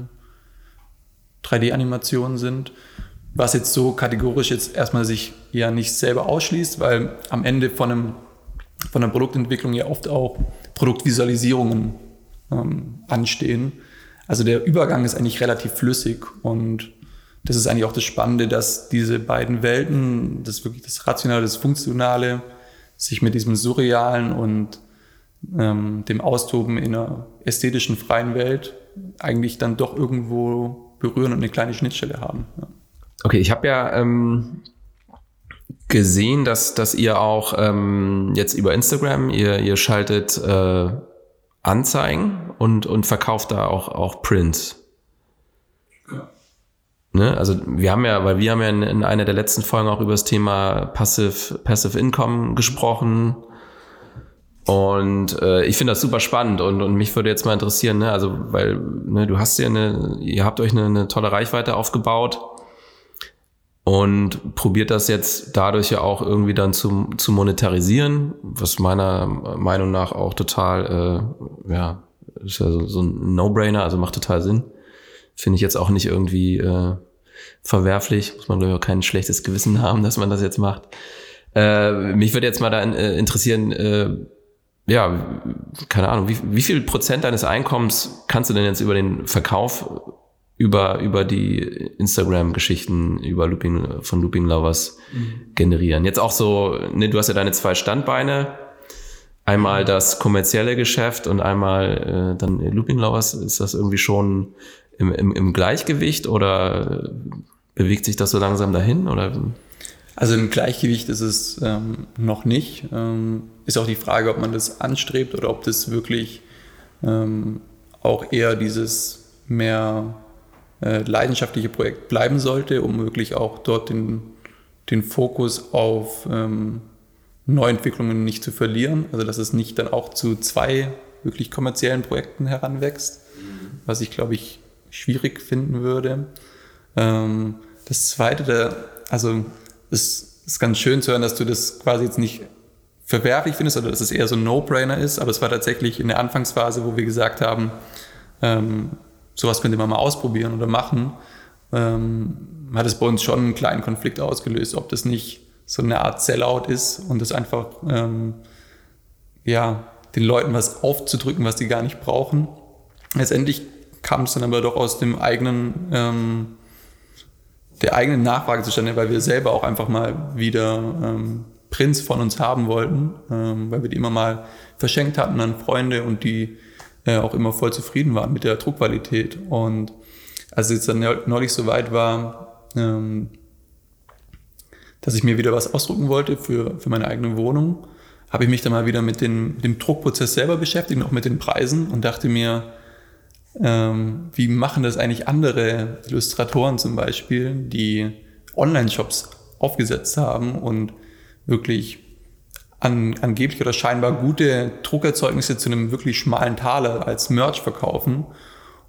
3D-Animationen sind. Was jetzt so kategorisch jetzt erstmal sich ja nicht selber ausschließt, weil am Ende von, einem, von einer Produktentwicklung ja oft auch Produktvisualisierungen ähm, anstehen. Also der Übergang ist eigentlich relativ flüssig und das ist eigentlich auch das Spannende, dass diese beiden Welten, das wirklich das Rationale, das Funktionale, sich mit diesem Surrealen und ähm, dem Austoben in einer ästhetischen freien Welt eigentlich dann doch irgendwo berühren und eine kleine Schnittstelle haben. Ja. Okay, ich habe ja ähm, gesehen, dass, dass ihr auch ähm, jetzt über Instagram, ihr, ihr schaltet äh, Anzeigen und, und verkauft da auch, auch Prints. Ne? Also wir haben ja, weil wir haben ja in, in einer der letzten Folgen auch über das Thema Passive, Passive Income gesprochen. Und äh, ich finde das super spannend und, und mich würde jetzt mal interessieren, ne, also weil ne, du hast ja eine, ihr habt euch eine, eine tolle Reichweite aufgebaut und probiert das jetzt dadurch ja auch irgendwie dann zu, zu monetarisieren, was meiner Meinung nach auch total, äh, ja, ist ja so, so ein No-Brainer, also macht total Sinn. Finde ich jetzt auch nicht irgendwie äh, verwerflich. Muss man, glaube ich, auch kein schlechtes Gewissen haben, dass man das jetzt macht. Äh, mich würde jetzt mal da äh, interessieren, äh, ja, keine Ahnung, wie, wie viel Prozent deines Einkommens kannst du denn jetzt über den Verkauf über, über die Instagram-Geschichten über Looping, von Looping Lovers mhm. generieren? Jetzt auch so, ne, du hast ja deine zwei Standbeine. Einmal das kommerzielle Geschäft und einmal äh, dann Looping Lovers. Ist das irgendwie schon im, im, im Gleichgewicht oder bewegt sich das so langsam dahin? Oder? Also im Gleichgewicht ist es ähm, noch nicht. Ähm, ist auch die Frage, ob man das anstrebt oder ob das wirklich ähm, auch eher dieses mehr äh, leidenschaftliche Projekt bleiben sollte, um wirklich auch dort den, den Fokus auf ähm, Neuentwicklungen nicht zu verlieren. Also dass es nicht dann auch zu zwei wirklich kommerziellen Projekten heranwächst, was ich glaube ich schwierig finden würde. Ähm, das Zweite, der, also es ist ganz schön zu hören, dass du das quasi jetzt nicht verwerflich findest oder dass es eher so ein No-Brainer ist, aber es war tatsächlich in der Anfangsphase, wo wir gesagt haben, ähm, sowas könnte man mal ausprobieren oder machen, ähm, hat es bei uns schon einen kleinen Konflikt ausgelöst, ob das nicht so eine Art Sellout ist und das einfach ähm, ja, den Leuten was aufzudrücken, was die gar nicht brauchen. Letztendlich kam es dann aber doch aus dem eigenen, ähm, der eigenen Nachfrage zustande, weil wir selber auch einfach mal wieder ähm, Prints von uns haben wollten, ähm, weil wir die immer mal verschenkt hatten an Freunde und die äh, auch immer voll zufrieden waren mit der Druckqualität. Und als es jetzt dann neulich so weit war, ähm, dass ich mir wieder was ausdrucken wollte für, für meine eigene Wohnung, habe ich mich dann mal wieder mit, den, mit dem Druckprozess selber beschäftigt, auch mit den Preisen und dachte mir, ähm, wie machen das eigentlich andere Illustratoren zum Beispiel, die Online-Shops aufgesetzt haben und wirklich an, angeblich oder scheinbar gute Druckerzeugnisse zu einem wirklich schmalen Taler als Merch verkaufen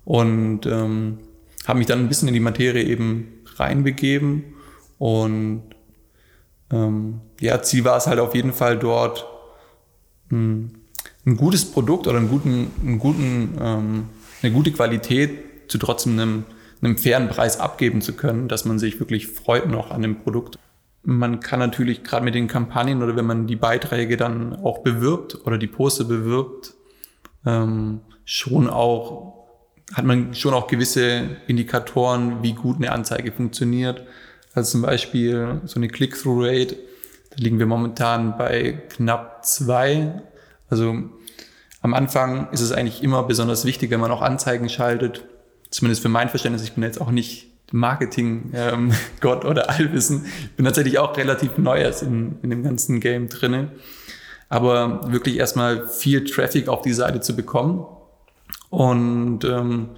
und ähm, habe mich dann ein bisschen in die Materie eben reinbegeben und ähm, ja, Ziel war es halt auf jeden Fall dort ein, hm, ein gutes Produkt oder einen guten, einen guten ähm, eine gute Qualität zu trotzdem einem, einem fairen Preis abgeben zu können, dass man sich wirklich freut noch an dem Produkt. Man kann natürlich gerade mit den Kampagnen oder wenn man die Beiträge dann auch bewirbt oder die Poster bewirbt, ähm, schon auch, hat man schon auch gewisse Indikatoren, wie gut eine Anzeige funktioniert. Also zum Beispiel so eine Click-Through-Rate, da liegen wir momentan bei knapp zwei. Also am Anfang ist es eigentlich immer besonders wichtig, wenn man auch Anzeigen schaltet. Zumindest für mein Verständnis. Ich bin jetzt auch nicht Marketing-Gott ähm, <laughs> oder Allwissen. Ich bin tatsächlich auch relativ neu in, in dem ganzen Game drinne. aber wirklich erstmal viel Traffic auf die Seite zu bekommen und ähm,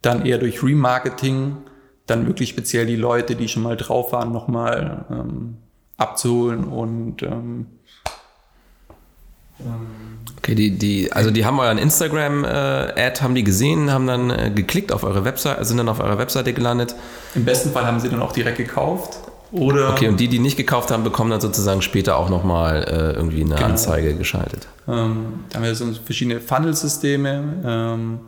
dann eher durch Remarketing dann wirklich speziell die Leute, die schon mal drauf waren, nochmal ähm, abzuholen und ähm, Okay, die, die, also die haben euren Instagram-Ad, haben die gesehen, haben dann äh, geklickt auf eure Webseite, sind dann auf eurer Webseite gelandet. Im besten Fall haben sie dann auch direkt gekauft. Oder Okay, und die, die nicht gekauft haben, bekommen dann sozusagen später auch nochmal äh, irgendwie eine Genau. Anzeige geschaltet. ähm, da haben wir so verschiedene Funnelsysteme ähm,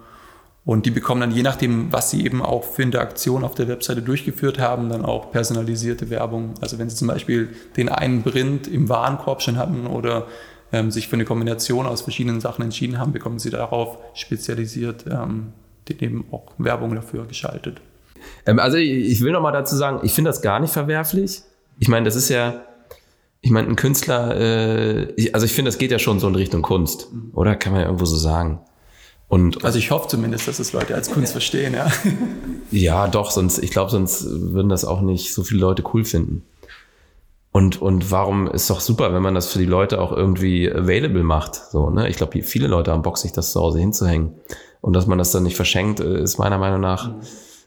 und die bekommen dann je nachdem, was sie eben auch für Interaktion auf der Webseite durchgeführt haben, dann auch personalisierte Werbung. Also wenn sie zum Beispiel den einen Print im Warenkorb schon hatten oder ähm, sich für eine Kombination aus verschiedenen Sachen entschieden haben, bekommen sie darauf spezialisiert ähm, eben auch Werbung dafür geschaltet. Ähm, also ich, will noch mal dazu sagen, ich finde das gar nicht verwerflich. Ich meine, das ist ja, ich meine, ein Künstler, äh, ich, also ich finde, das geht ja schon so in Richtung Kunst, oder? Kann man ja irgendwo so sagen. Und Also ich hoffe zumindest, dass es Leute als Kunst verstehen, ja. ja, doch, sonst, ich glaube, sonst würden das auch nicht so viele Leute cool finden. Und, und warum ist doch super, wenn man das für die Leute auch irgendwie available macht. So, ne? Ich glaube, viele Leute haben Bock, sich das zu Hause hinzuhängen. Und dass man das dann nicht verschenkt, äh, ist meiner Meinung nach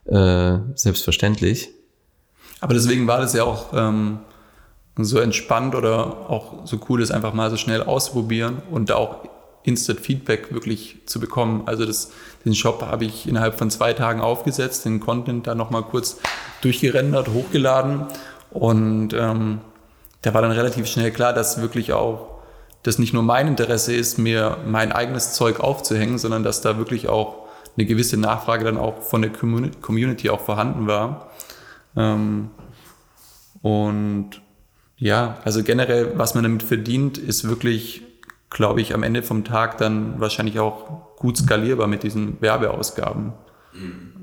äh, selbstverständlich. Aber deswegen war das ja auch ähm, so entspannt oder auch so cool, das einfach mal so schnell auszuprobieren und da auch Instant Feedback wirklich zu bekommen. Also das, den Shop habe ich innerhalb von zwei Tagen aufgesetzt, den Content da nochmal kurz durchgerendert, hochgeladen und ähm, da war dann relativ schnell klar, dass wirklich auch das nicht nur mein Interesse ist, mir mein eigenes Zeug aufzuhängen, sondern dass da wirklich auch eine gewisse Nachfrage dann auch von der Communi- Community auch vorhanden war. Ähm, und ja, also generell, was man damit verdient, ist wirklich, glaube ich, am Ende vom Tag dann wahrscheinlich auch gut skalierbar mit diesen Werbeausgaben.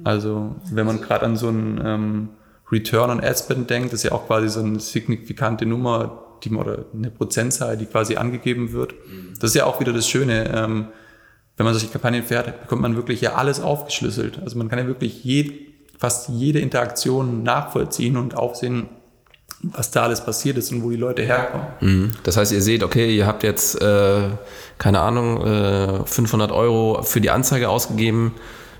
Also wenn man gerade an so einen ähm, Return on Ad Spend denkt, das ist ja auch quasi so eine signifikante Nummer, die man, oder eine Prozentzahl, die quasi angegeben wird. Das ist ja auch wieder das Schöne. Ähm, wenn man solche Kampagnen fährt, bekommt man wirklich ja alles aufgeschlüsselt. Also man kann ja wirklich jed, fast jede Interaktion nachvollziehen und aufsehen, was da alles passiert ist und wo die Leute herkommen. Mhm. Das heißt, ihr seht, okay, ihr habt jetzt, äh, keine Ahnung, äh, 500 Euro für die Anzeige ausgegeben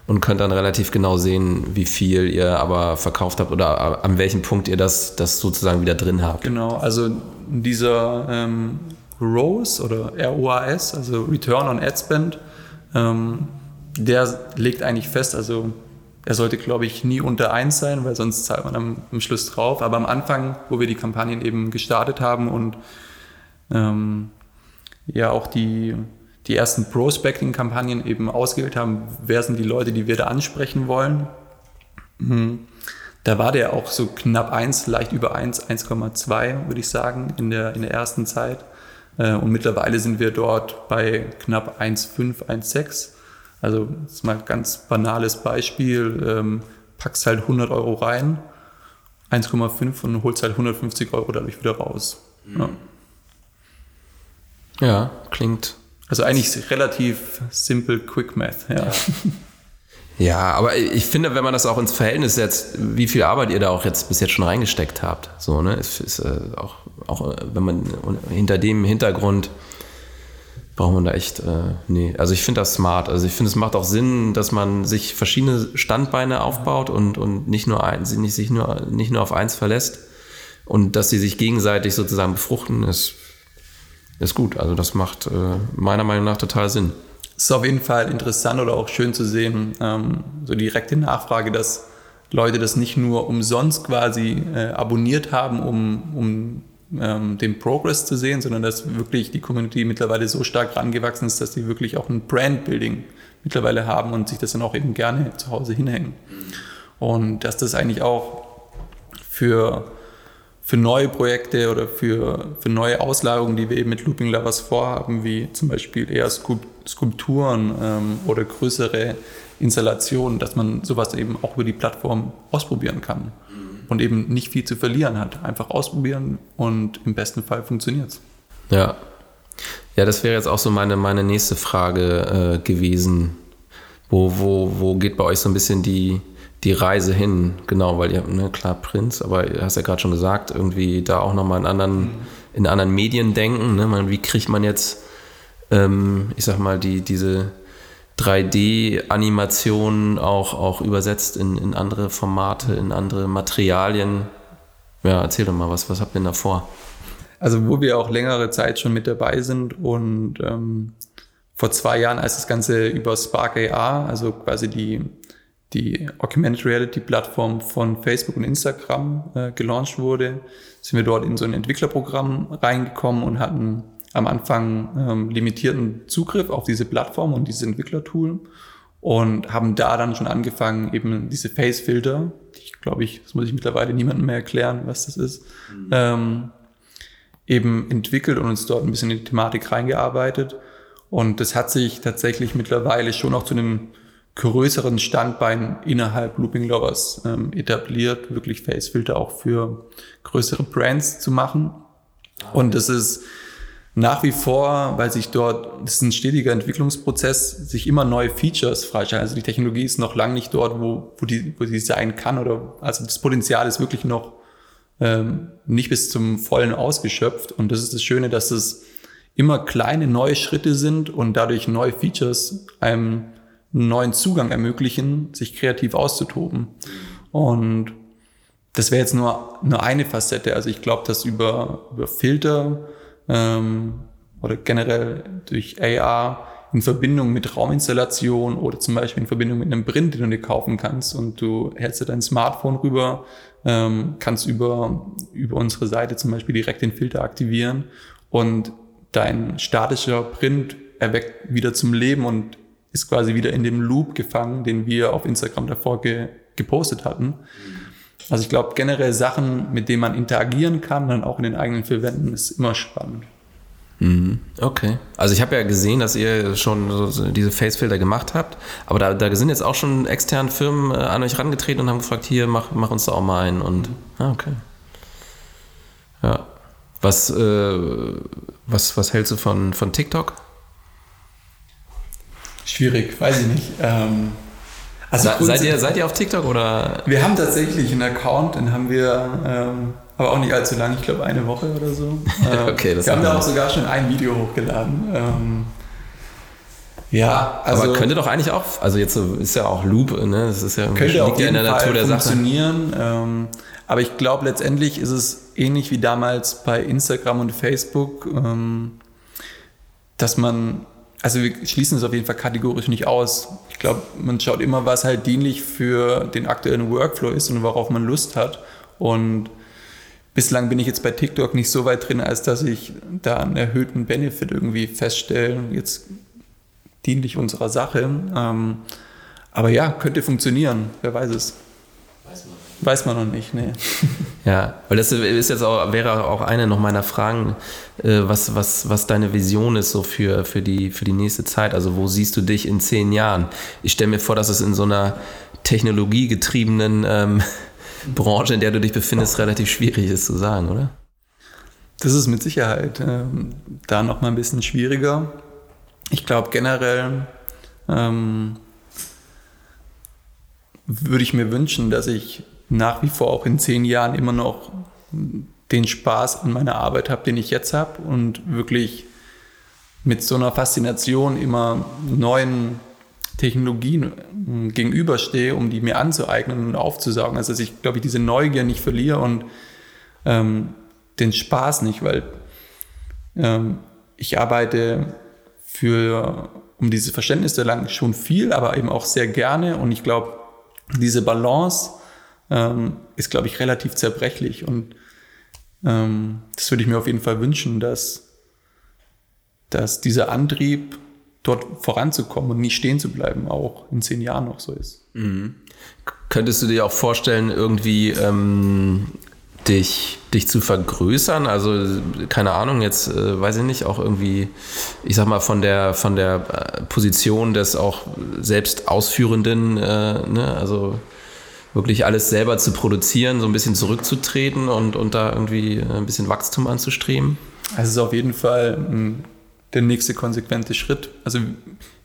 und könnt dann relativ genau sehen, wie viel ihr aber verkauft habt oder an welchem Punkt ihr das, das sozusagen wieder drin habt. Genau, also dieser ähm, ROAS oder ROAS, also Return on Ad Spend, ähm, der legt eigentlich fest, also er sollte, glaube ich, nie unter 1 sein, weil sonst zahlt man am, am Schluss drauf. Aber am Anfang, wo wir die Kampagnen eben gestartet haben und ähm, ja auch die, die ersten Prospecting-Kampagnen eben ausgewählt haben, wer sind die Leute, die wir da ansprechen wollen, mhm. da war der auch so knapp 1, leicht über 1, 1,2 würde ich sagen, in der, in der ersten Zeit. Äh, Und mittlerweile sind wir dort bei knapp 1,5, 1,6. Also das ist mal ein ganz banales Beispiel. Ähm, packst halt 100 Euro rein, 1,5 und holst halt 150 Euro dadurch wieder raus. Ja. Ja, klingt. Also eigentlich relativ simple Quick Math. Ja. <laughs> Ja, aber ich finde, wenn man das auch ins Verhältnis setzt, wie viel Arbeit ihr da auch jetzt bis jetzt schon reingesteckt habt, so, ne, ist, ist äh, auch, auch, äh, wenn man hinter dem Hintergrund braucht man da echt, äh, nee, also ich finde das smart. Also ich finde, es macht auch Sinn, dass man sich verschiedene Standbeine aufbaut und, und nicht nur ein, nicht, sich nur, nicht nur auf eins verlässt und dass sie sich gegenseitig sozusagen befruchten, ist, ist gut. Also das macht äh, meiner Meinung nach total Sinn. Ist auf jeden Fall interessant oder auch schön zu sehen, ähm, so direkte Nachfrage, dass Leute das nicht nur umsonst quasi äh, abonniert haben, um, um ähm, den Progress zu sehen, sondern dass wirklich die Community mittlerweile so stark rangewachsen ist, dass sie wirklich auch ein Brand-Building mittlerweile haben und sich das dann auch eben gerne zu Hause hinhängen. Und dass das eigentlich auch für, für neue Projekte oder für, für neue Auslagerungen, die wir eben mit Looping Lovers vorhaben, wie zum Beispiel eher Skulp- Skulpturen ähm, oder größere Installationen, dass man sowas eben auch über die Plattform ausprobieren kann und eben nicht viel zu verlieren hat. Einfach ausprobieren und im besten Fall funktioniert es. Ja. Ja, das wäre jetzt auch so meine, meine nächste Frage äh, gewesen. Wo, wo, wo geht bei euch so ein bisschen die, die Reise hin? Genau, weil ihr, ne, klar, Prinz, aber du hast ja gerade schon gesagt, irgendwie da auch nochmal einen anderen in anderen Medien denken. Ne? Man, wie kriegt man jetzt, ähm, ich sag mal, die, diese 3D-Animationen auch, auch übersetzt in, in andere Formate, in andere Materialien? Ja, erzähl doch mal, was, was habt ihr denn da vor? Also wo wir auch längere Zeit schon mit dabei sind und ähm, vor zwei Jahren, als das Ganze über Spark AR, also quasi die, die Augmented Reality Plattform von Facebook und Instagram äh, gelauncht wurde, sind wir dort in so ein Entwicklerprogramm reingekommen und hatten am Anfang ähm, limitierten Zugriff auf diese Plattform und dieses Entwicklertool und haben da dann schon angefangen, eben diese Face-Filter, ich glaube ich, das muss ich mittlerweile niemandem mehr erklären, was das ist, mhm. ähm, eben entwickelt und uns dort ein bisschen in die Thematik reingearbeitet. Und das hat sich tatsächlich mittlerweile schon auch zu einem größeren Standbein innerhalb Looping Lovers ähm, etabliert, wirklich Facefilter auch für größere Brands zu machen. Und das ist nach wie vor, weil sich dort, das ist ein stetiger Entwicklungsprozess, sich immer neue Features freischalten. Also die Technologie ist noch lange nicht dort, wo, wo, die, wo sie sein kann oder, also das Potenzial ist wirklich noch ähm, nicht bis zum Vollen ausgeschöpft. Und das ist das Schöne, dass es immer kleine neue Schritte sind und dadurch neue Features einem einen neuen Zugang ermöglichen, sich kreativ auszutoben. Und das wäre jetzt nur, nur eine Facette. Also ich glaube, dass über, über Filter ähm, oder generell durch AR in Verbindung mit Rauminstallation oder zum Beispiel in Verbindung mit einem Print, den du dir kaufen kannst und du hältst dir dein Smartphone rüber, ähm, kannst über, über unsere Seite zum Beispiel direkt den Filter aktivieren und dein statischer Print erweckt wieder zum Leben und ist quasi wieder in dem Loop gefangen, den wir auf Instagram davor ge gepostet hatten. Also ich glaube generell Sachen, mit denen man interagieren kann, dann auch in den eigenen vier Wänden, ist immer spannend. Mhm. Okay. Also ich habe ja gesehen, dass ihr schon so diese Facefilter gemacht habt, aber da, da sind jetzt auch schon externe Firmen äh, an euch rangetreten und haben gefragt, hier, mach, mach uns da auch mal einen. Und ah, okay. Ja. Was, äh, was, was hältst du von, von TikTok? Schwierig, weiß ich nicht. Ähm, also Se, seid, ihr, seid ihr auf TikTok oder? Wir haben tatsächlich einen Account, den haben wir ähm, aber auch nicht allzu lang, ich glaube eine Woche oder so. <laughs> Ähm, okay, das wir haben da auch sogar schon ein Video hochgeladen. Ähm, ja, also. Aber könnte doch eigentlich auch, also jetzt ist ja auch Loop, ne? Das ist ja könnte liegt auf jeden ja in der Natur der funktionieren. Sache. Ähm, aber ich glaube, letztendlich ist es ähnlich wie damals bei Instagram und Facebook, ähm, dass man also wir schließen es auf jeden Fall kategorisch nicht aus. Ich glaube, man schaut immer, was halt dienlich für den aktuellen Workflow ist und worauf man Lust hat. Und bislang bin ich jetzt bei TikTok nicht so weit drin, als dass ich da einen erhöhten Benefit irgendwie feststelle, jetzt dienlich unserer Sache. Ähm, aber ja, könnte funktionieren, wer weiß es. Weiß man. Noch nicht, nee. <laughs> Ja, weil das ist jetzt auch, wäre auch eine noch meiner Fragen, äh, was, was, was deine Vision ist so für, für, die, für die nächste Zeit. Also wo siehst du dich in zehn Jahren? Ich stelle mir vor, dass es in so einer technologiegetriebenen ähm, <laughs> Branche, in der du dich befindest, relativ schwierig ist zu sagen, oder? Das ist mit Sicherheit ähm, da noch mal ein bisschen schwieriger. Ich glaube generell ähm, würde ich mir wünschen, dass ich nach wie vor auch in zehn Jahren immer noch den Spaß an meiner Arbeit habe, den ich jetzt habe und wirklich mit so einer Faszination immer neuen Technologien äh, gegenüberstehe, um die mir anzueignen und aufzusaugen. Also dass ich, glaube ich, diese Neugier nicht verliere und ähm, den Spaß nicht, weil ähm, ich arbeite für, um dieses Verständnis zu erlangen, schon viel, aber eben auch sehr gerne und ich glaube, diese Balance ähm, ist, glaube ich, relativ zerbrechlich. Und ähm, das würde ich mir auf jeden Fall wünschen, dass, dass dieser Antrieb, dort voranzukommen und nicht stehen zu bleiben, auch in zehn Jahren noch so ist. Mhm. Könntest du dir auch vorstellen, irgendwie ähm, dich, dich zu vergrößern? Also, keine Ahnung, jetzt äh, weiß ich nicht, auch irgendwie, ich sag mal, von der, von der äh, Position des auch selbst Ausführenden, äh, ne? also wirklich alles selber zu produzieren, so ein bisschen zurückzutreten und, und da irgendwie ein bisschen Wachstum anzustreben? Also es ist auf jeden Fall hm, der nächste konsequente Schritt. Also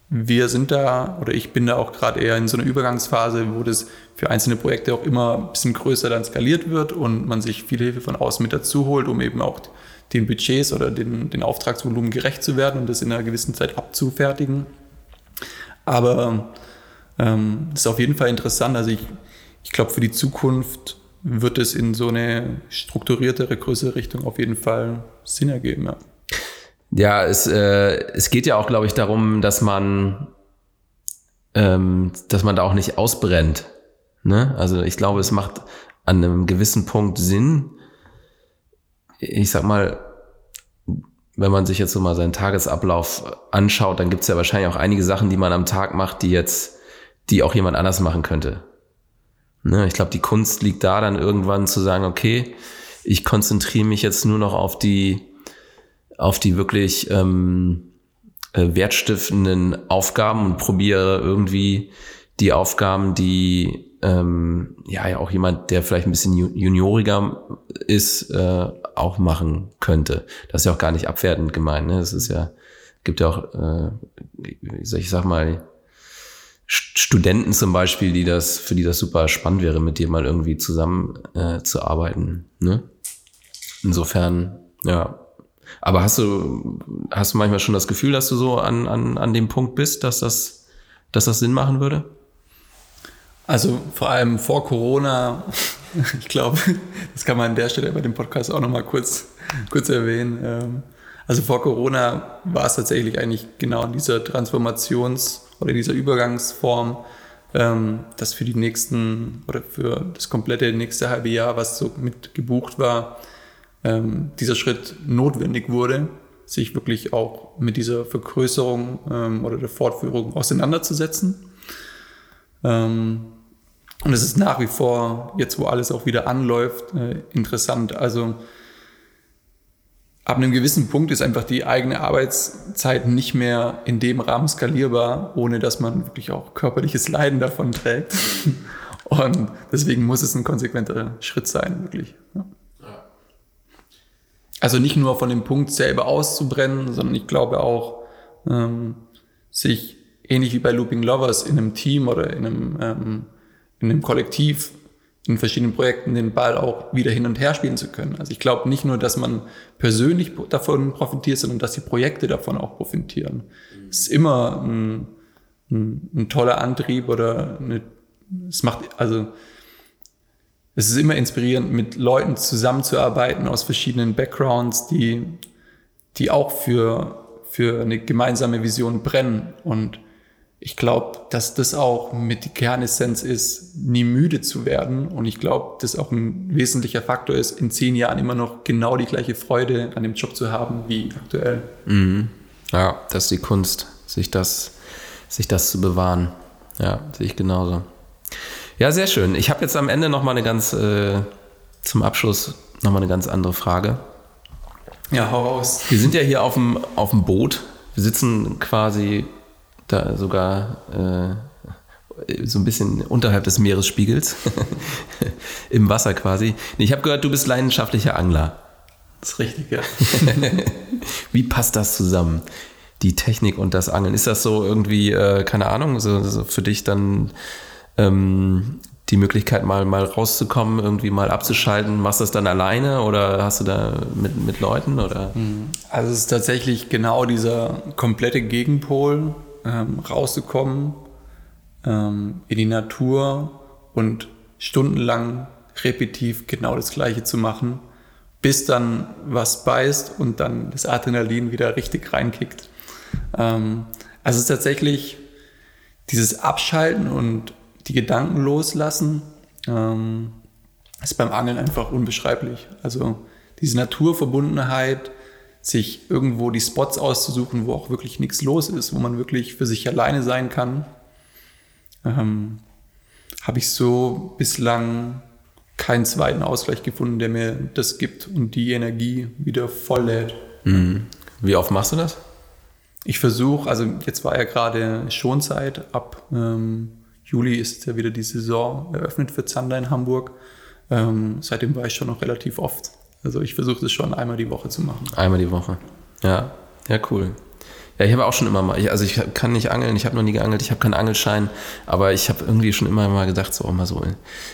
wir sind da oder ich bin da auch gerade eher in so einer Übergangsphase, wo das für einzelne Projekte auch immer ein bisschen größer dann skaliert wird und man sich viel Hilfe von außen mit dazu holt, um eben auch den Budgets oder den, den Auftragsvolumen gerecht zu werden und das in einer gewissen Zeit abzufertigen. Aber ähm, ist auf jeden Fall interessant. Also ich, ich glaube, für die Zukunft wird es in so eine strukturiertere, größere Richtung auf jeden Fall Sinn ergeben. Ja, ja es, äh, es geht ja auch, glaube ich, darum, dass man, ähm, dass man da auch nicht ausbrennt. Ne? Also ich glaube, es macht an einem gewissen Punkt Sinn. Ich sag mal, wenn man sich jetzt so mal seinen Tagesablauf anschaut, dann gibt es ja wahrscheinlich auch einige Sachen, die man am Tag macht, die jetzt, die auch jemand anders machen könnte. Ne, ich glaube, die Kunst liegt da dann irgendwann zu sagen, okay, ich konzentriere mich jetzt nur noch auf die, auf die wirklich ähm, äh, wertstiftenden Aufgaben und probiere irgendwie die Aufgaben, die ähm, ja, ja auch jemand, der vielleicht ein bisschen junioriger ist, äh, auch machen könnte. Das ist ja auch gar nicht abwertend gemeint. Ne? Das ist ja, gibt ja auch, äh, ich sag mal, Studenten zum Beispiel, die das, für die das super spannend wäre, mit dir mal irgendwie zusammen äh, zu arbeiten. Ne? Insofern, ja. Aber hast du, hast du manchmal schon das Gefühl, dass du so an, an, an dem Punkt bist, dass das, dass das Sinn machen würde? Also vor allem vor Corona, <laughs> ich glaube, das kann man an der Stelle bei dem Podcast auch nochmal kurz, kurz erwähnen. Ähm, also vor Corona war es tatsächlich eigentlich genau dieser Transformations- oder dieser Übergangsform, ähm, dass für die nächsten oder für das komplette nächste halbe Jahr, was so mit gebucht war, ähm, dieser Schritt notwendig wurde, sich wirklich auch mit dieser Vergrößerung oder der Fortführung auseinanderzusetzen. Und es ist nach wie vor, jetzt wo alles auch wieder anläuft, äh, interessant. Also ab einem gewissen Punkt ist einfach die eigene Arbeitszeit nicht mehr in dem Rahmen skalierbar, ohne dass man wirklich auch körperliches Leiden davon trägt. <laughs> Und deswegen muss es ein konsequenter Schritt sein, wirklich. Also nicht nur von dem Punkt selber auszubrennen, sondern ich glaube auch, ähm, sich ähnlich wie bei Looping Lovers in einem Team oder in einem ähm, in einem Kollektiv in verschiedenen Projekten den Ball auch wieder hin und her spielen zu können. Also ich glaube nicht nur, dass man persönlich davon profitiert, sondern dass die Projekte davon auch profitieren. Es ist immer ein, ein, ein toller Antrieb oder eine, es macht, also es ist immer inspirierend, mit Leuten zusammenzuarbeiten aus verschiedenen Backgrounds, die, die auch für, für eine gemeinsame Vision brennen und ich glaube, dass das auch mit die Kernessenz ist, nie müde zu werden. Und ich glaube, dass auch ein wesentlicher Faktor ist, in zehn Jahren immer noch genau die gleiche Freude an dem Job zu haben wie aktuell. Mhm. Ja, das ist die Kunst, sich das, sich das zu bewahren. Ja, sehe ich genauso. Ja, sehr schön. Ich habe jetzt am Ende noch mal eine ganz, äh, zum Abschluss noch mal eine ganz andere Frage. Ja, hau raus. Wir sind ja hier auf dem, auf dem Boot. Wir sitzen quasi da sogar äh, so ein bisschen unterhalb des Meeresspiegels, <laughs> im Wasser quasi. Ich habe gehört, du bist leidenschaftlicher Angler. Das ist richtig, ja. <laughs> Wie passt das zusammen? Die Technik und das Angeln. Ist das so irgendwie, äh, keine Ahnung, so, so, für dich dann ähm, die Möglichkeit, mal, mal rauszukommen, irgendwie mal abzuschalten? Machst du das dann alleine oder hast du da mit, mit Leuten? Oder? Also es ist tatsächlich genau dieser komplette Gegenpol ähm, rauszukommen ähm, in die Natur und stundenlang repetitiv genau das Gleiche zu machen, bis dann was beißt und dann das Adrenalin wieder richtig reinkickt. Ähm, also es ist tatsächlich dieses Abschalten und die Gedanken loslassen, ähm, ist beim Angeln einfach unbeschreiblich. Also diese Naturverbundenheit, sich irgendwo die Spots auszusuchen, wo auch wirklich nichts los ist, wo man wirklich für sich alleine sein kann, ähm, habe ich so bislang keinen zweiten Ausgleich gefunden, der mir das gibt und die Energie wieder voll lädt. Mhm. Wie oft machst du das? Ich versuche, also jetzt war ja gerade Schonzeit, ab ähm, Juli ist ja wieder die Saison eröffnet für Zander in Hamburg. Ähm, seitdem war ich schon noch relativ oft also ich versuche es schon einmal die Woche zu machen. Einmal die Woche. Ja, ja, cool. Ja, ich habe auch schon immer mal, ich, also ich kann nicht angeln, ich habe noch nie geangelt, ich habe keinen Angelschein, aber ich habe irgendwie schon immer mal gedacht, so auch mal so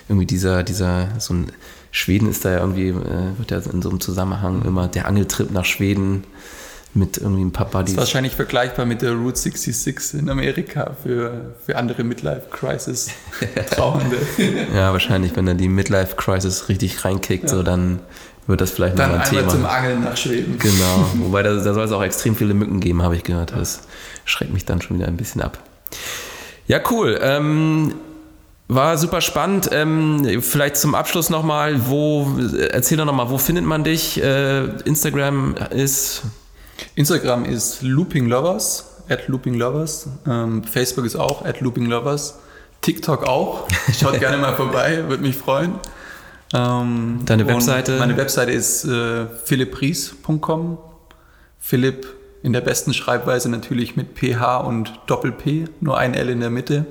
irgendwie dieser, dieser, so ein Schweden ist da ja irgendwie, äh, wird ja in so einem Zusammenhang immer der Angeltrip nach Schweden mit irgendwie ein paar Buddies. Das ist wahrscheinlich vergleichbar mit der Route 66 in Amerika für, für andere Midlife-Crisis-Trauernde. <laughs> ja, wahrscheinlich, wenn er die Midlife-Crisis richtig reinkickt, ja. so dann wird das vielleicht dann noch ein Thema. zum Angeln nach Schweden. Genau, <laughs> wobei da, da soll es auch extrem viele Mücken geben, habe ich gehört. Das schreckt mich dann schon wieder ein bisschen ab. Ja, cool. Ähm, war super spannend. Ähm, vielleicht zum Abschluss nochmal, wo, erzähl doch nochmal, wo findet man dich? Äh, Instagram ist Instagram ist Looping Lovers, at Looping Lovers. Ähm, Facebook ist auch at Looping Lovers. TikTok auch. Schaut gerne mal vorbei, würde mich freuen. Ähm, Deine Webseite? Meine Webseite ist äh, philippries.com. Philipp in der besten Schreibweise natürlich mit PH und Doppel-P, nur ein L in der Mitte,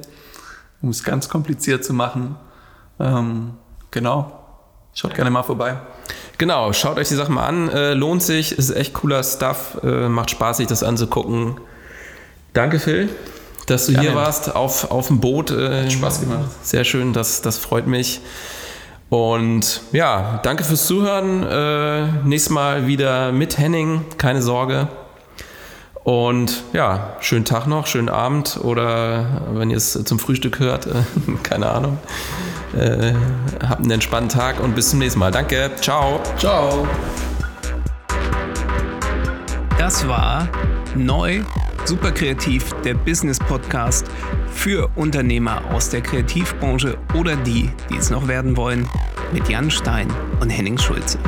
um es ganz kompliziert zu machen. Ähm, genau. Schaut gerne mal vorbei. Genau, schaut euch die Sachen mal an. Äh, lohnt sich, ist echt cooler Stuff. Äh, macht Spaß, sich das anzugucken. Danke, Phil, dass du Gerne. hier warst auf, auf dem Boot. Äh, Hat Spaß gemacht. Sehr schön, das, das freut mich. Und ja, danke fürs Zuhören. Äh, nächstes Mal wieder mit Henning, keine Sorge. Und ja, schönen Tag noch, schönen Abend oder wenn ihr es zum Frühstück hört, äh, <laughs> keine Ahnung. Äh, habt einen entspannten Tag und bis zum nächsten Mal. Danke. Ciao. Ciao. Das war neu, super kreativ, der Business Podcast für Unternehmer aus der Kreativbranche oder die, die es noch werden wollen, mit Jan Stein und Henning Schulze.